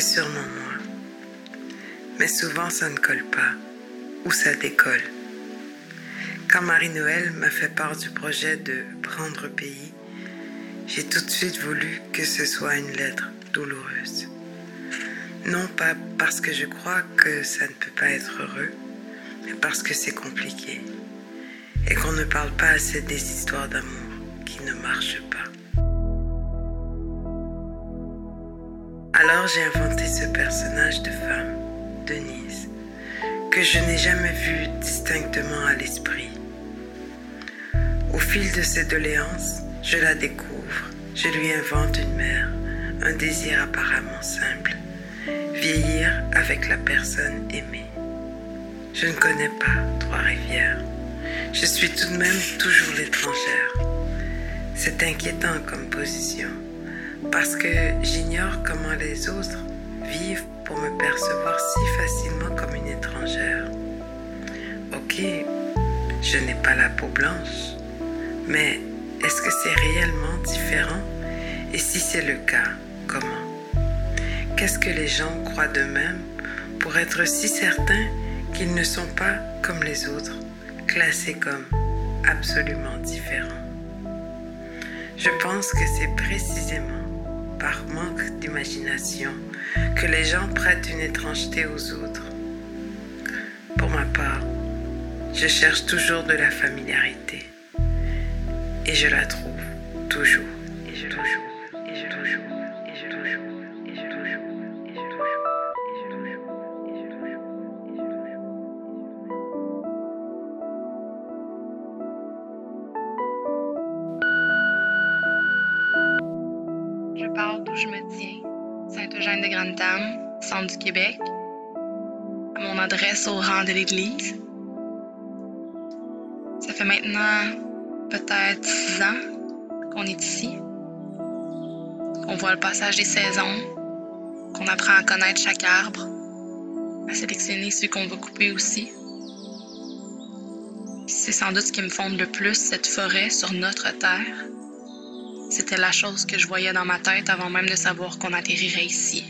C'est sûrement moi. Mais souvent ça ne colle pas, ou ça décolle. Quand Marie-Noël m'a fait part du projet de prendre pays, j'ai tout de suite voulu que ce soit une lettre douloureuse. Non pas parce que je crois que ça ne peut pas être heureux, mais parce que c'est compliqué et qu'on ne parle pas assez des histoires d'amour qui ne marchent pas. Alors j'ai inventé ce personnage de femme, Denise, que je n'ai jamais vu distinctement à l'esprit. Au fil de ses doléances, je la découvre, je lui invente une mère, un désir apparemment simple, vieillir avec la personne aimée. Je ne connais pas Trois-Rivières. Je suis tout de même toujours l'étrangère. C'est inquiétant comme position parce que j'ignore comment les autres vivent pour me percevoir si facilement comme une étrangère. Ok, je n'ai pas la peau blanche, mais est-ce que c'est réellement différent? Et si c'est le cas, comment? Qu'est-ce que les gens croient d'eux-mêmes pour être si certains qu'ils ne sont pas comme les autres, classés comme absolument différents? Je pense que c'est précisément par manque d'imagination que les gens prêtent une étrangeté aux autres. Pour ma part, je cherche toujours de la familiarité. Et je la trouve toujours. Et je toujours. Et je toujours. Sainte-Eugène-de-Grande-Tame, centre du Québec, à mon adresse au rang de l'église. Ça fait maintenant peut-être six ans qu'on est ici, qu'on voit le passage des saisons, qu'on apprend à connaître chaque arbre, à sélectionner ceux qu'on va couper aussi. C'est sans doute ce qui me fonde le plus, cette forêt sur notre terre. C'était la chose que je voyais dans ma tête avant même de savoir qu'on atterrirait ici.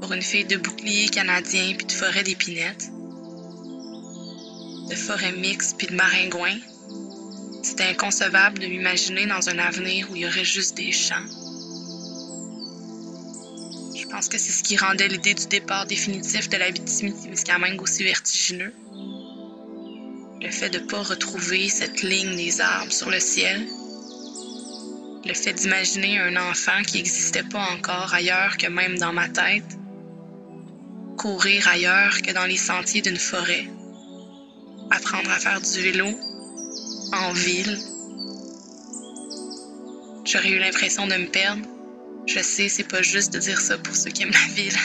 Pour une fille de bouclier canadien puis de forêt d'épinettes, de forêt mixte puis de maringouins, c'était inconcevable de m'imaginer dans un avenir où il y aurait juste des champs. Je pense que c'est ce qui rendait l'idée du départ définitif de l'Abitibi-Témiscamingue aussi vertigineux. Le fait de ne pas retrouver cette ligne des arbres sur le ciel, le fait d'imaginer un enfant qui n'existait pas encore ailleurs que même dans ma tête, courir ailleurs que dans les sentiers d'une forêt, apprendre à faire du vélo en ville. J'aurais eu l'impression de me perdre. Je sais, c'est pas juste de dire ça pour ceux qui aiment la ville.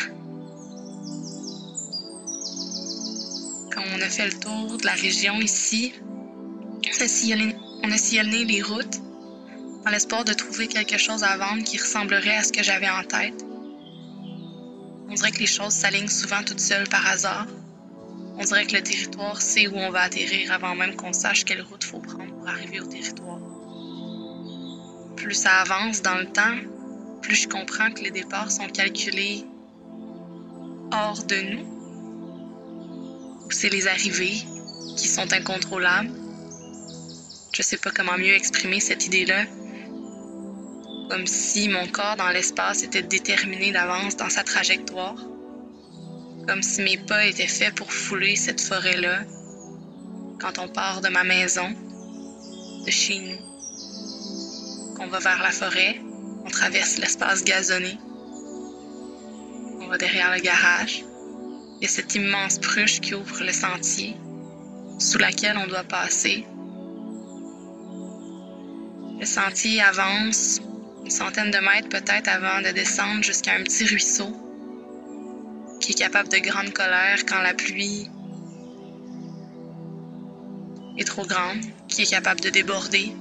Quand on a fait le tour de la région ici, on a sillonné, on a sillonné les routes dans l'espoir de trouver quelque chose à vendre qui ressemblerait à ce que j'avais en tête. On dirait que les choses s'alignent souvent toutes seules par hasard. On dirait que le territoire sait où on va atterrir avant même qu'on sache quelle route faut prendre pour arriver au territoire. Plus ça avance dans le temps, plus je comprends que les départs sont calculés hors de nous, ou c'est les arrivées qui sont incontrôlables. Je sais pas comment mieux exprimer cette idée-là, comme si mon corps dans l'espace était déterminé d'avance dans sa trajectoire, comme si mes pas étaient faits pour fouler cette forêt-là quand on part de ma maison, de chez nous, qu'on va vers la forêt, on traverse l'espace gazonné, on va derrière le garage, il y a cette immense pruche qui ouvre le sentier, sous laquelle on doit passer. Le sentier avance centaine de mètres peut-être avant de descendre jusqu'à un petit ruisseau qui est capable de grande colère quand la pluie est trop grande, qui est capable de déborder.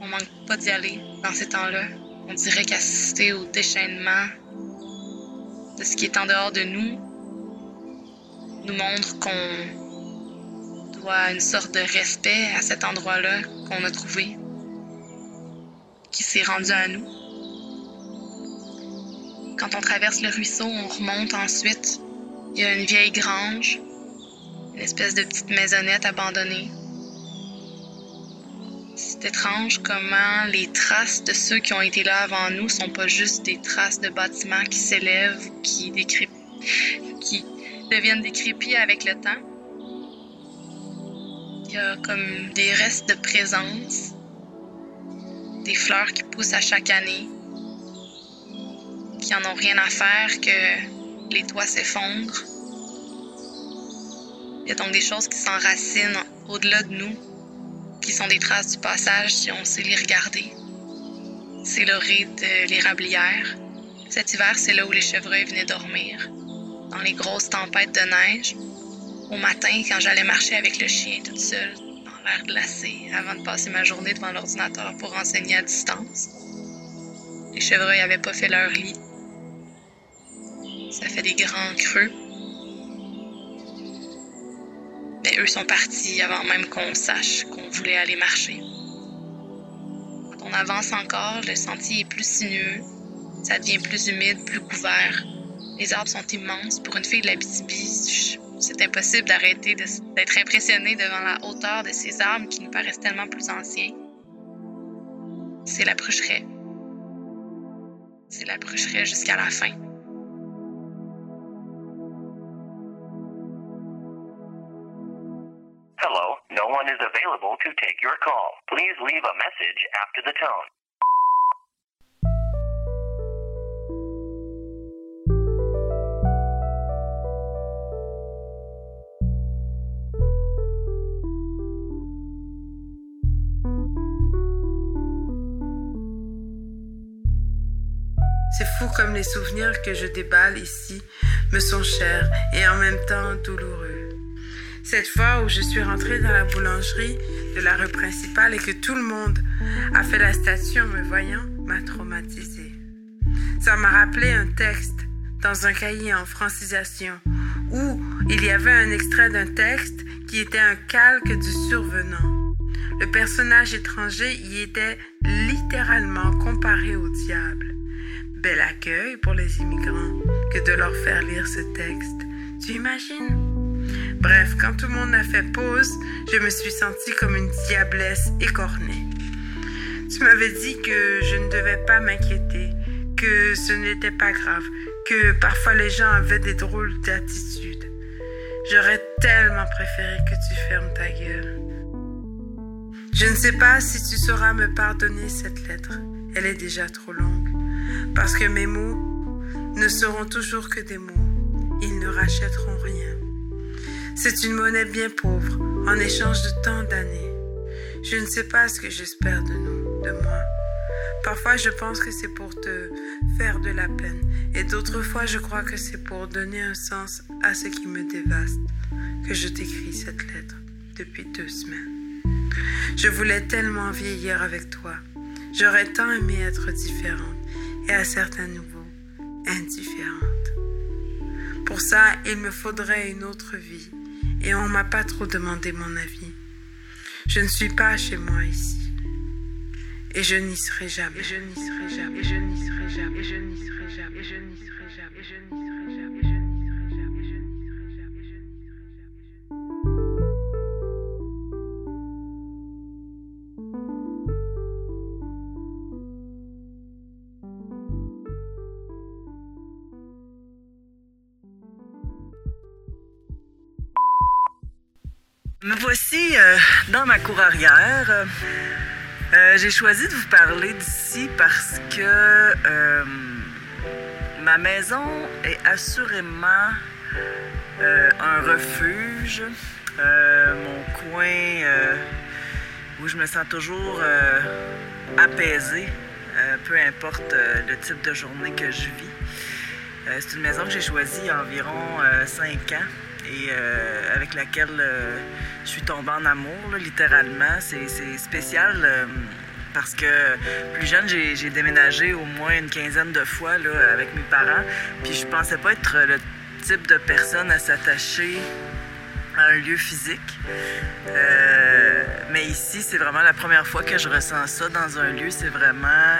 On manque pas d'y aller dans ces temps-là. On dirait qu'assister au déchaînement de ce qui est en dehors de nous nous montre qu'on doit une sorte de respect à cet endroit-là qu'on a trouvé qui s'est rendu à nous. Quand on traverse le ruisseau, on remonte ensuite. Il y a une vieille grange, une espèce de petite maisonnette abandonnée. C'est étrange comment les traces de ceux qui ont été là avant nous sont pas juste des traces de bâtiments qui s'élèvent qui, qui deviennent décrépits avec le temps. Il y a comme des restes de présence, des fleurs qui poussent à chaque année, qui en ont rien à faire que les toits s'effondrent. Il y a donc des choses qui s'enracinent au-delà de nous, qui sont des traces du passage si on sait les regarder. C'est l'orée de l'érablière. Cet hiver, c'est là où les chevreuils venaient dormir, dans les grosses tempêtes de neige. Au matin, quand j'allais marcher avec le chien toute seule, l'air glacé, avant de passer ma journée devant l'ordinateur pour enseigner à distance. Les chevreuils n'avaient pas fait leur lit. Ça fait des grands creux. Mais eux sont partis avant même qu'on sache qu'on voulait aller marcher. Quand on avance encore, le sentier est plus sinueux, ça devient plus humide, plus couvert. Les arbres sont immenses. Pour une fille de la BTB, c'est impossible d'arrêter d'être impressionné devant la hauteur de ces arbres qui nous paraissent tellement plus anciens. C'est la prucheraie. C'est la jusqu'à la fin. available to take your call. Please leave a message after the tone. C'est fou comme les souvenirs que je déballe ici me sont chers et en même temps douloureux. Cette fois où je suis rentrée dans la boulangerie de la rue principale et que tout le monde a fait la statue en me voyant m'a traumatisée. Ça m'a rappelé un texte dans un cahier en francisation où il y avait un extrait d'un texte qui était un calque du survenant. Le personnage étranger y était littéralement comparé au diable. Bel accueil pour les immigrants que de leur faire lire ce texte. Tu imagines? Bref, quand tout le monde a fait pause, je me suis sentie comme une diablesse écornée. Tu m'avais dit que je ne devais pas m'inquiéter, que ce n'était pas grave, que parfois les gens avaient des drôles d'attitudes. J'aurais tellement préféré que tu fermes ta gueule. Je ne sais pas si tu sauras me pardonner cette lettre. Elle est déjà trop longue. Parce que mes mots ne seront toujours que des mots. Ils ne rachèteront rien. C'est une monnaie bien pauvre en échange de tant d'années. Je ne sais pas ce que j'espère de nous, de moi. Parfois je pense que c'est pour te faire de la peine et d'autres fois je crois que c'est pour donner un sens à ce qui me dévaste que je t'écris cette lettre depuis deux semaines. Je voulais tellement vieillir avec toi. J'aurais tant aimé être différente et à certains niveaux indifférente. Pour ça, il me faudrait une autre vie et on m'a pas trop demandé mon avis. Je ne suis pas chez moi ici. Et je n'y serai jamais. Et je n'y serai jamais. Et je n'y serai jamais. Et je n'y serai jamais. Et je n'y serai jamais. Et je n'y serai jamais. Dans ma cour arrière. Euh, j'ai choisi de vous parler d'ici parce que euh, ma maison est assurément un refuge, mon coin où je me sens toujours apaisée, peu importe le type de journée que je vis. C'est une maison que j'ai choisie il y a environ 5 ans et euh, avec laquelle euh, je suis tombée en amour, littéralement. C'est spécial euh, parce que plus jeune, j'ai déménagé au moins une quinzaine de fois là, avec mes parents. Puis je pensais pas être le type de personne à s'attacher à un lieu physique. mais ici, c'est vraiment la première fois que je ressens ça dans un lieu. C'est vraiment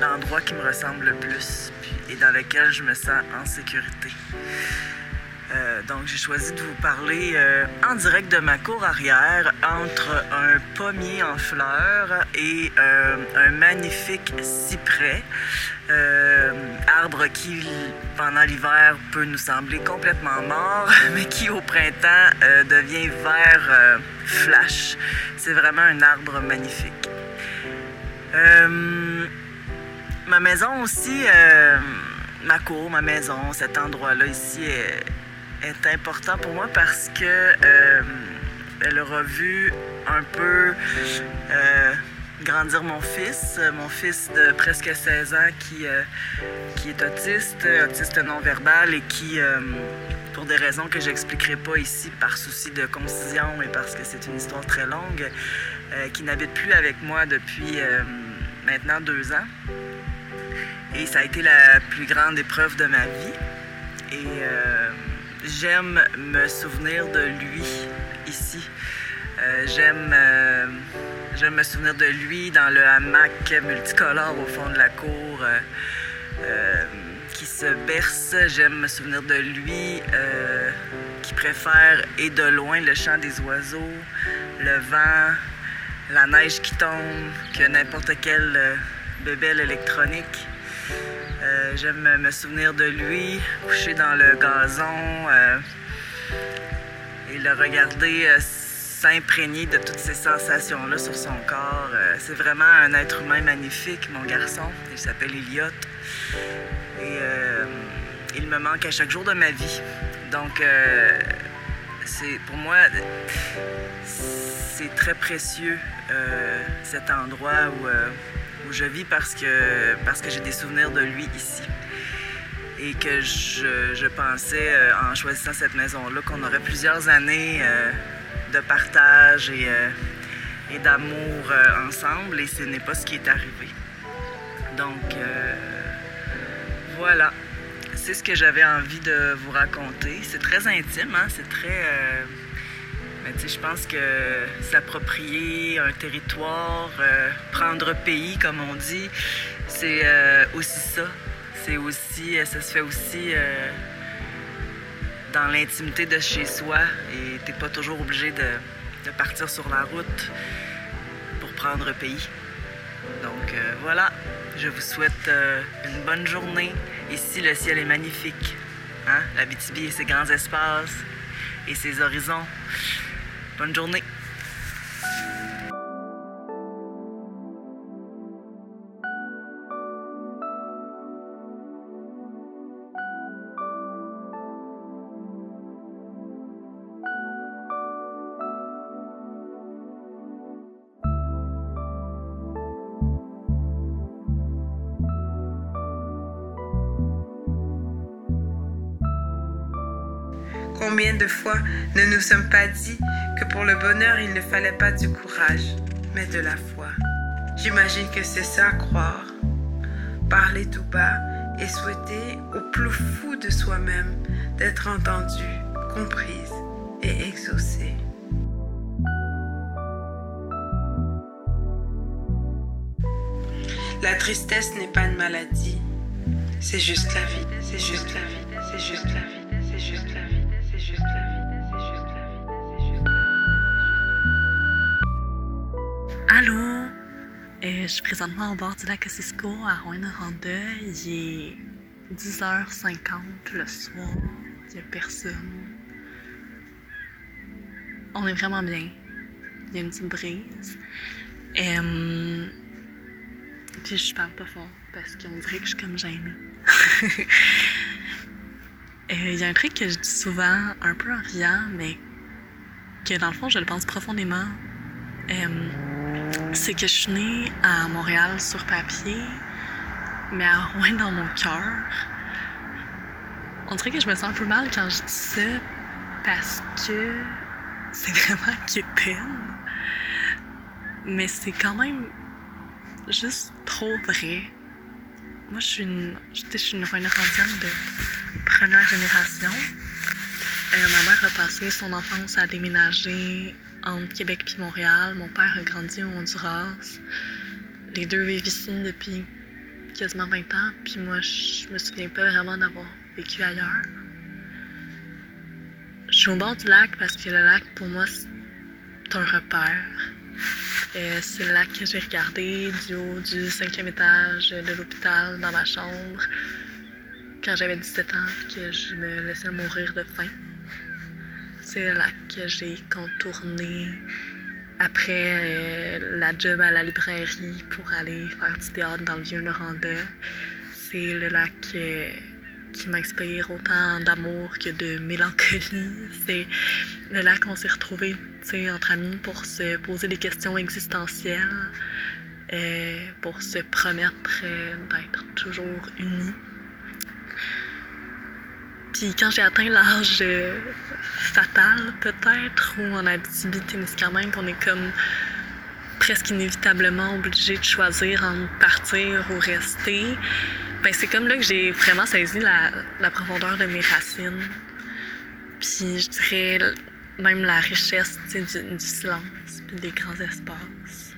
l'endroit qui me ressemble le plus et dans lequel je me sens en sécurité. Euh, donc, j'ai choisi de vous parler euh, en direct de ma cour arrière entre un pommier en fleurs et euh, un magnifique cyprès. Arbre qui, pendant l'hiver, peut nous sembler complètement mort, mais qui, au printemps, devient vert flash. C'est vraiment un arbre magnifique. Ma maison aussi, ma cour, ma maison, cet endroit-là ici est, est important pour moi parce que euh, elle aura vu un peu euh, grandir mon fils, euh, mon fils de presque 16 ans qui, euh, qui est autiste, autiste non-verbal et qui, pour des raisons que j'expliquerai pas ici par souci de concision et parce que c'est une histoire très longue, qui n'habite plus avec moi depuis maintenant deux ans. Et ça a été la plus grande épreuve de ma vie. Et j'aime me souvenir de lui ici. Euh, j'aime, euh, j'aime me souvenir de lui dans le hamac multicolore au fond de la cour euh, qui se berce. J'aime me souvenir de lui qui préfère et de loin le chant des oiseaux, le vent, la neige qui tombe, que n'importe quelle bébelle électronique. Euh, J'aime me souvenir de lui couché dans le gazon euh, et le regarder euh, s'imprégner de toutes ces sensations-là sur son corps. C'est vraiment un être humain magnifique, mon garçon. Il s'appelle Elliot. Et il me manque à chaque jour de ma vie. Donc, c'est pour moi, c'est très précieux cet endroit où, où je vis parce que, parce que j'ai des souvenirs de lui ici. Et que je, je pensais, euh, en choisissant cette maison-là, qu'on aurait plusieurs années euh, de partage et, euh, et d'amour ensemble, et ce n'est pas ce qui est arrivé. Donc, voilà. C'est ce que j'avais envie de vous raconter. C'est très intime, hein? c'est très. Sais, je pense que s'approprier un territoire, euh, prendre pays, comme on dit, c'est euh, aussi ça. C'est aussi, euh, ça se fait aussi dans l'intimité de chez soi et t'es pas toujours obligé de, partir sur la route pour prendre pays. Donc voilà, je vous souhaite une bonne journée. Ici, le ciel est magnifique. Hein? La BTB et ses grands espaces et ses horizons. Bonne journée. Combien de fois ne nous sommes pas dit que pour le bonheur, il ne fallait pas du courage, mais de la foi. J'imagine que c'est ça croire. Parler tout bas et souhaiter au plus fou de soi-même d'être entendu, comprise et exaucée. La tristesse n'est pas une maladie, c'est juste la vie, c'est juste la vie, c'est juste la vie, c'est juste la vie, Allô? Euh, je suis présentement au bord du lac Ossisco à Rouyn-Noranda. Il est 10h50 le soir. Il n'y a personne. On est vraiment bien. Il y a une petite brise. Euh, puis je parle pas fort parce qu'on dirait que je suis comme gênée. Euh, Il y a un truc que je dis souvent, un peu en riant, mais que dans le fond, je le pense profondément. Euh, c'est que je suis née à Montréal sur papier, mais à Rouen dans mon cœur. On dirait que je me sens un peu mal quand je dis ça parce que c'est vraiment quétaine. Mais c'est quand même juste trop vrai. Moi, je suis une, je suis une de première génération. Euh, ma mère a passé son enfance à déménager entre Québec et Montréal. Mon père a grandi au Honduras. Les deux vivent ici depuis quasiment 20 ans, puis moi, je me souviens pas vraiment d'avoir vécu ailleurs. Je suis au bord du lac parce que le lac, pour moi, c'est un repère. Euh, c'est le lac que j'ai regardé du haut du cinquième étage de l'hôpital dans ma chambre quand j'avais 17 ans que je me laissais mourir de faim. C'est le lac que j'ai contourné après euh, la job à la librairie pour aller faire du théâtre dans le Vieux-Noranda. C'est le lac euh, qui m'inspire autant d'amour que de mélancolie. C'est le lac où on s'est retrouvés entre amis pour se poser des questions existentielles, euh, pour se promettre d'être toujours unis. Puis quand j'ai atteint l'âge euh, fatal, peut-être, ou en Abitibi-Témiscamingue, qu'on est comme presque inévitablement obligé de choisir entre partir ou rester, ben c'est comme là que j'ai vraiment saisi la, profondeur de mes racines. Puis je dirais même la richesse du, du, silence, puis des grands espaces.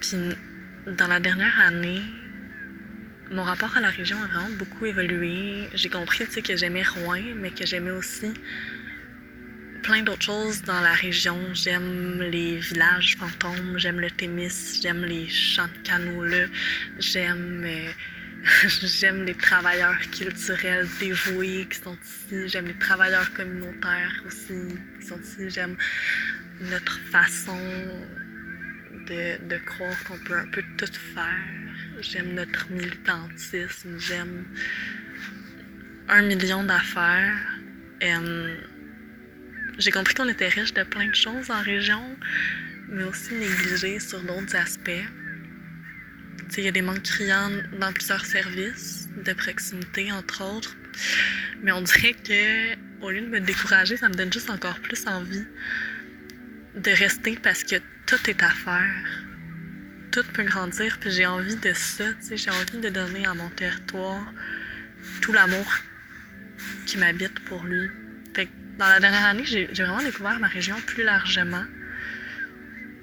Puis dans la dernière année, mon rapport à la région a vraiment beaucoup évolué. J'ai compris que j'aimais Rouen, mais que j'aimais aussi plein d'autres choses dans la région. J'aime les villages fantômes, j'aime le Témis, j'aime les champs de canaux là, j'aime euh, j'aime les travailleurs culturels dévoués qui sont ici, j'aime les travailleurs communautaires aussi qui sont ici, j'aime notre façon de, de croire qu'on peut un peu tout faire. J'aime notre militantisme, j'aime un million d'affaires. J'ai compris qu'on était riche de plein de choses en région, mais aussi négligé sur d'autres aspects. Il y a des manques criants dans plusieurs services de proximité, entre autres. Mais on dirait que, au lieu de me décourager, ça me donne juste encore plus envie de rester parce que tout est à faire. Tout peut grandir, puis j'ai envie de ça, j'ai envie de donner à mon territoire tout l'amour qui m'habite pour lui. Fait dans la dernière année, j'ai vraiment découvert ma région plus largement.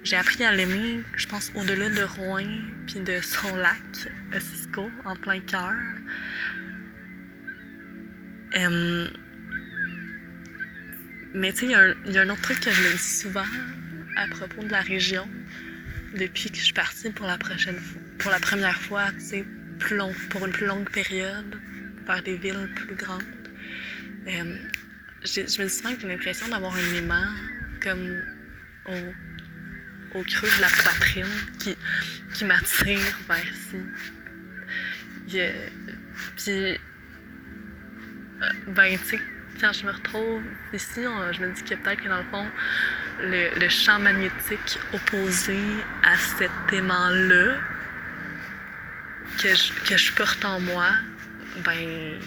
J'ai appris à l'aimer, je pense, au-delà de Rouen, puis de son lac, Cisco, en plein cœur. mais tu sais, il y, a un autre truc que je dis souvent à propos de la région depuis que je suis partie pour la prochaine pour la première fois, tu sais, plus long, pour une plus longue période, vers des villes plus grandes. je me dis souvent que j'ai l'impression d'avoir un aimant comme au creux de la poitrine qui, qui m'attire vers ici. puis, euh, ben, tu sais, quand je me retrouve ici, je me dis que peut-être que dans le fond, le, champ magnétique opposé à cet aimant-là, que je, que je porte en moi, ben,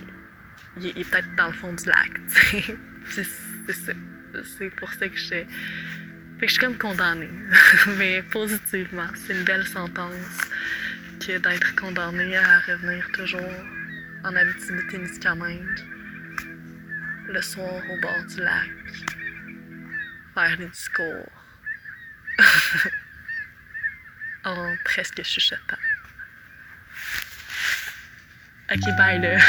il, est peut-être dans le fond du lac, sais. c'est pour ça que je que je suis comme condamnée, mais positivement. C'est une belle sentence que d'être condamnée à revenir toujours en Abitibi-Témiscamingue, le soir au bord du lac, faire discours en presque chuchotant. Ok, bye là.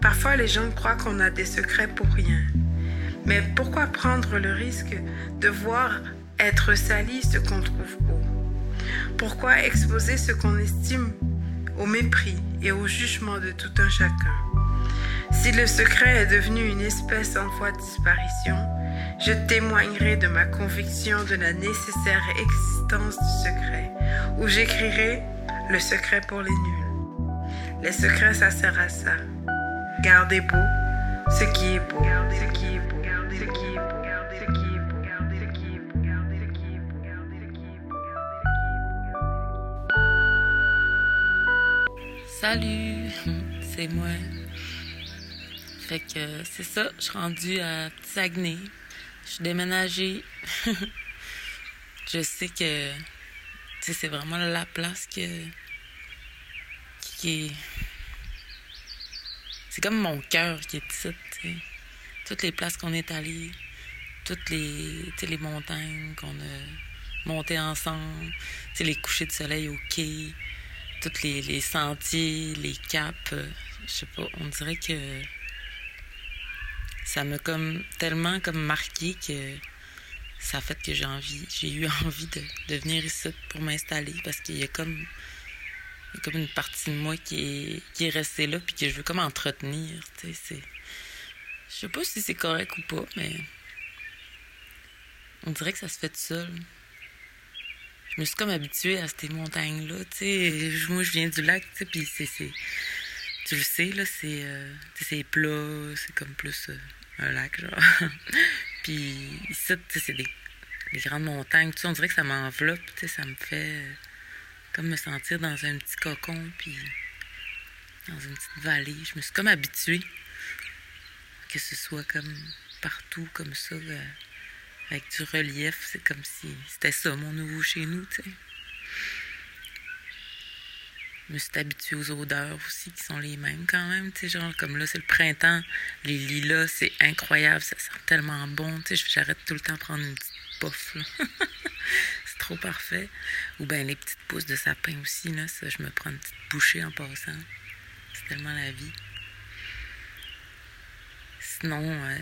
Parfois, les gens croient qu'on a des secrets pour rien. Mais pourquoi prendre le risque de voir être sali ce qu'on trouve beau? Pourquoi exposer ce qu'on estime au mépris et au jugement de tout un chacun? Si le secret est devenu une espèce en voie de disparition, je témoignerai de ma conviction de la nécessaire existence du secret, ou j'écrirai le secret pour les nuls. Les secrets, ça sert à ça. Gardez beau, ce qui est beau, ce qui est beau, Salut, c'est moi. Fait que c'est ça, je suis rendue à Saguenay je suis déménagée. je sais que c'est vraiment la place que qui est c'est comme mon cœur qui est sais. Toutes les places qu'on est allées, toutes les, les montagnes qu'on a montées ensemble, les couchers de soleil au quai, tous les, les sentiers, les caps, euh, je sais pas, on dirait que ça m'a comme tellement comme marqué que ça a fait que j'ai envie, j'ai eu envie de, de venir ici pour m'installer parce qu'il y a comme comme une partie de moi qui est, qui est restée là puis que je veux comme entretenir, tu sais, je sais pas si c'est correct ou pas, mais on dirait que ça se fait tout seul. Je me suis comme habituée à ces montagnes-là, tu sais. Moi, je viens du lac, tu sais, puis c'est... Tu le sais, là, c'est... euh, c'est plat, c'est comme plus euh, un lac, genre. puis ici, tu sais, c'est des, des grandes montagnes, tu sais, on dirait que ça m'enveloppe, tu sais, ça me fait euh, comme me sentir dans un petit cocon, puis dans une petite vallée. Je me suis comme habituée que ce soit comme partout, comme ça, euh, avec du relief. C'est comme si c'était ça, mon nouveau chez nous, tu sais. Je me suis habituée aux odeurs aussi, qui sont les mêmes quand même, tu sais, genre, comme là, c'est le printemps, les lilas, c'est incroyable, ça sent tellement bon, tu sais, j'arrête tout le temps de prendre une petite là. c'est trop parfait. Ou bien les petites pousses de sapin aussi, là, ça, je me prends une petite bouchée en passant. C'est tellement la vie. Euh,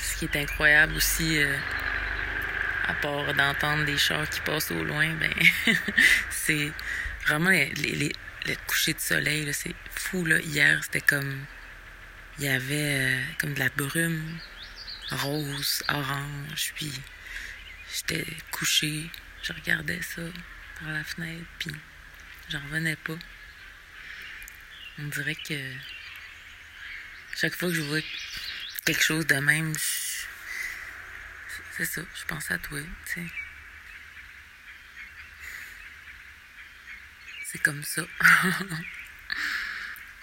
ce qui est incroyable aussi, euh, à part d'entendre des chars qui passent au loin, ben, c'est vraiment les, le coucher de soleil, c'est fou, là. Hier, c'était comme, il y avait euh, comme de la brume rose, orange, puis j'étais couchée, je regardais ça par la fenêtre, puis j'en revenais pas. On dirait que chaque fois que je vois quelque chose de même, c'est ça, je pense à toi, tu sais. C'est comme ça.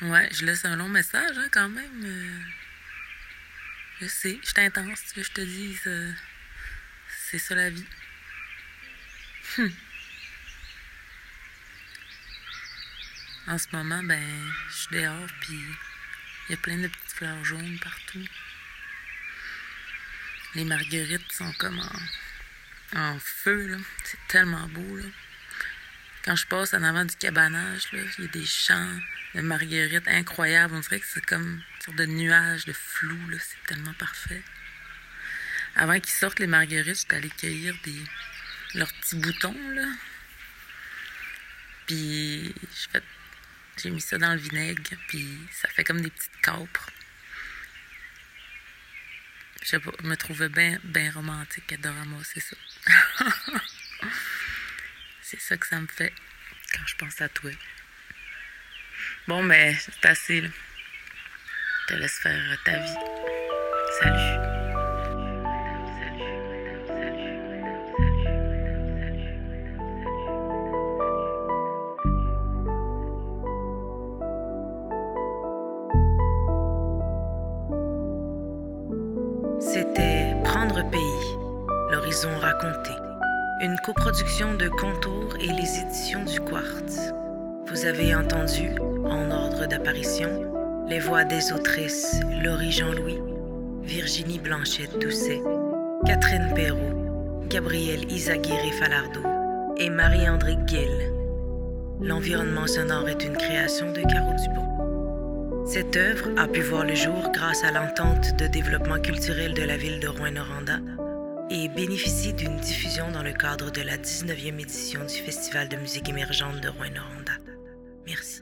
ouais, je laisse un long message, hein, quand même. euh. Je sais, je suis intense, je te euh, C'est ça la vie. En ce moment, ben, je suis dehors, puis il y a plein de petites fleurs jaunes partout. Les marguerites sont comme en, feu, là. C'est tellement beau, là. Quand je passe en avant du cabanage, là, il y a des champs de marguerites incroyables. On dirait que c'est comme une sorte de nuage de flou, là. C'est tellement parfait. Avant qu'ils sortent les marguerites, j'étais allée cueillir des, leurs petits boutons, là. Puis j'ai mis ça dans le vinaigre, puis ça fait comme des petites capres. Je me trouvais bien romantique à ramasser ça. c'est ça que ça me fait quand je pense à toi. Bon, ben, c'est assez, là. Je te laisse faire ta vie. Salut. Une coproduction de Contour et les éditions du Quartz. Vous avez entendu, en ordre d'apparition, les voix des autrices Laurie Jean-Louis, Virginie Blanchette-Doucet, Catherine Perrault, Gabrielle Isaguirre-Falardeau et Marie-André Gill. L'environnement sonore est une création de Caro Dupont. Cette œuvre a pu voir le jour grâce à l'entente de développement culturel de la ville de Rouen-Noranda et bénéficie d'une diffusion dans le cadre de la 19e édition du Festival de musique émergente de Rouen-Noranda. Merci.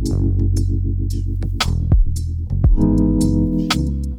Thank you.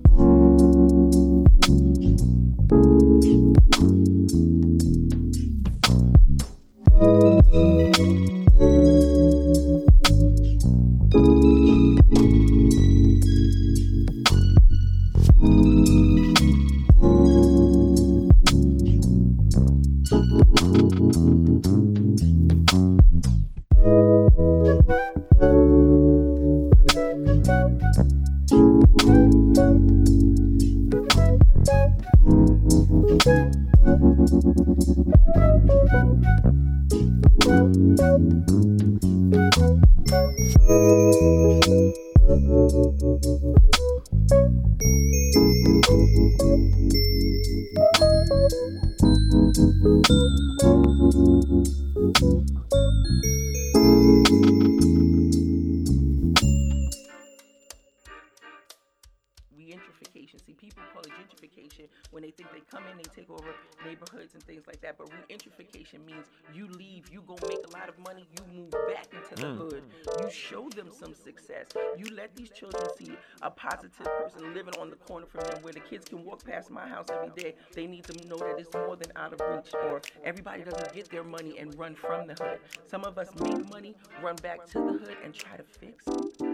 They need to know that it's more than out of reach or everybody doesn't get their money and run from the hood. Some of us make money, run back to the hood and try to fix it.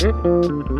Hm?